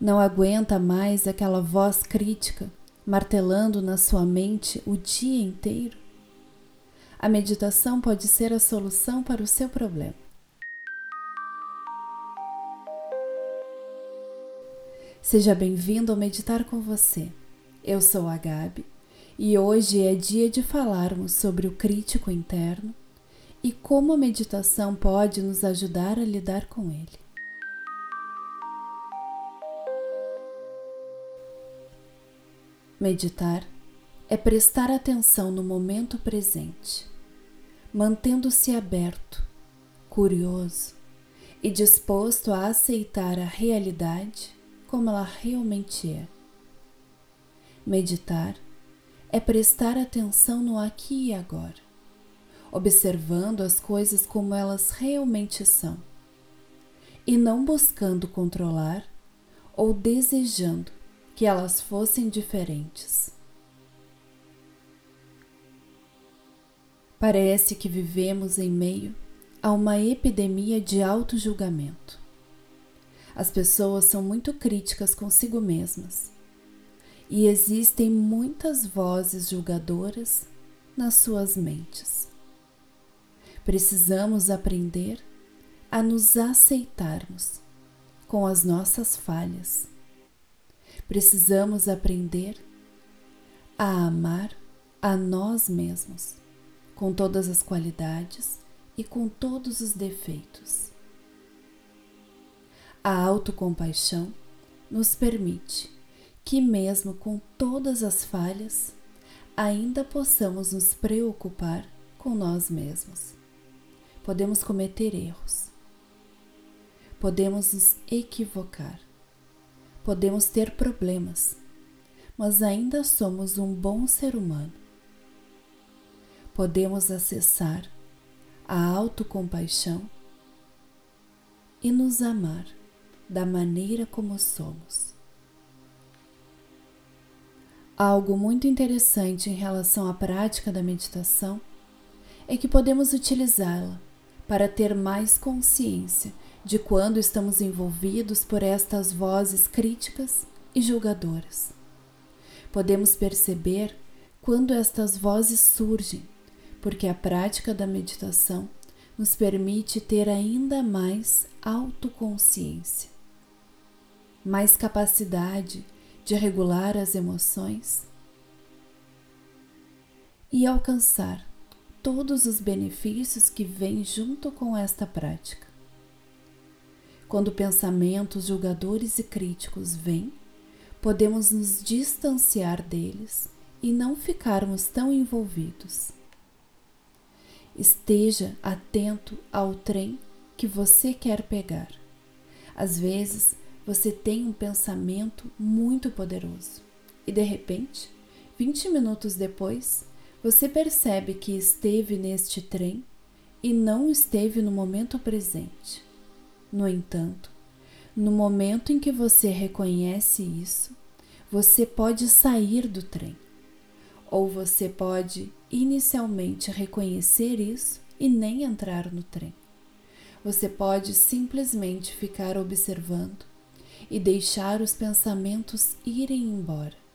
Não aguenta mais aquela voz crítica martelando na sua mente o dia inteiro? A meditação pode ser a solução para o seu problema. Seja bem-vindo ao Meditar com você. Eu sou a Gabi e hoje é dia de falarmos sobre o crítico interno e como a meditação pode nos ajudar a lidar com ele. Meditar é prestar atenção no momento presente, mantendo-se aberto, curioso e disposto a aceitar a realidade como ela realmente é. Meditar é prestar atenção no aqui e agora, observando as coisas como elas realmente são, e não buscando controlar ou desejando que elas fossem diferentes. Parece que vivemos em meio a uma epidemia de auto-julgamento. As pessoas são muito críticas consigo mesmas e existem muitas vozes julgadoras nas suas mentes. Precisamos aprender a nos aceitarmos com as nossas falhas precisamos aprender a amar a nós mesmos, com todas as qualidades e com todos os defeitos. A autocompaixão nos permite que, mesmo com todas as falhas, ainda possamos nos preocupar com nós mesmos. Podemos cometer erros, podemos nos equivocar, Podemos ter problemas, mas ainda somos um bom ser humano. Podemos acessar a autocompaixão e nos amar da maneira como somos. Algo muito interessante em relação à prática da meditação é que podemos utilizá-la para ter mais consciência de quando estamos envolvidos por estas vozes críticas e julgadoras. Podemos perceber quando estas vozes surgem, porque a prática da meditação nos permite ter ainda mais autoconsciência, mais capacidade de regular as emoções e alcançar todos os benefícios que vêm junto com esta prática. Quando pensamentos julgadores e críticos vêm, podemos nos distanciar deles e não ficarmos tão envolvidos. Esteja atento ao trem que você quer pegar. Às vezes, você tem um pensamento muito poderoso e de repente, 20 minutos depois, você percebe que esteve neste trem e não esteve no momento presente. No entanto, no momento em que você reconhece isso, você pode sair do trem. Ou você pode inicialmente reconhecer isso e nem entrar no trem. Você pode simplesmente ficar observando e deixar os pensamentos irem embora.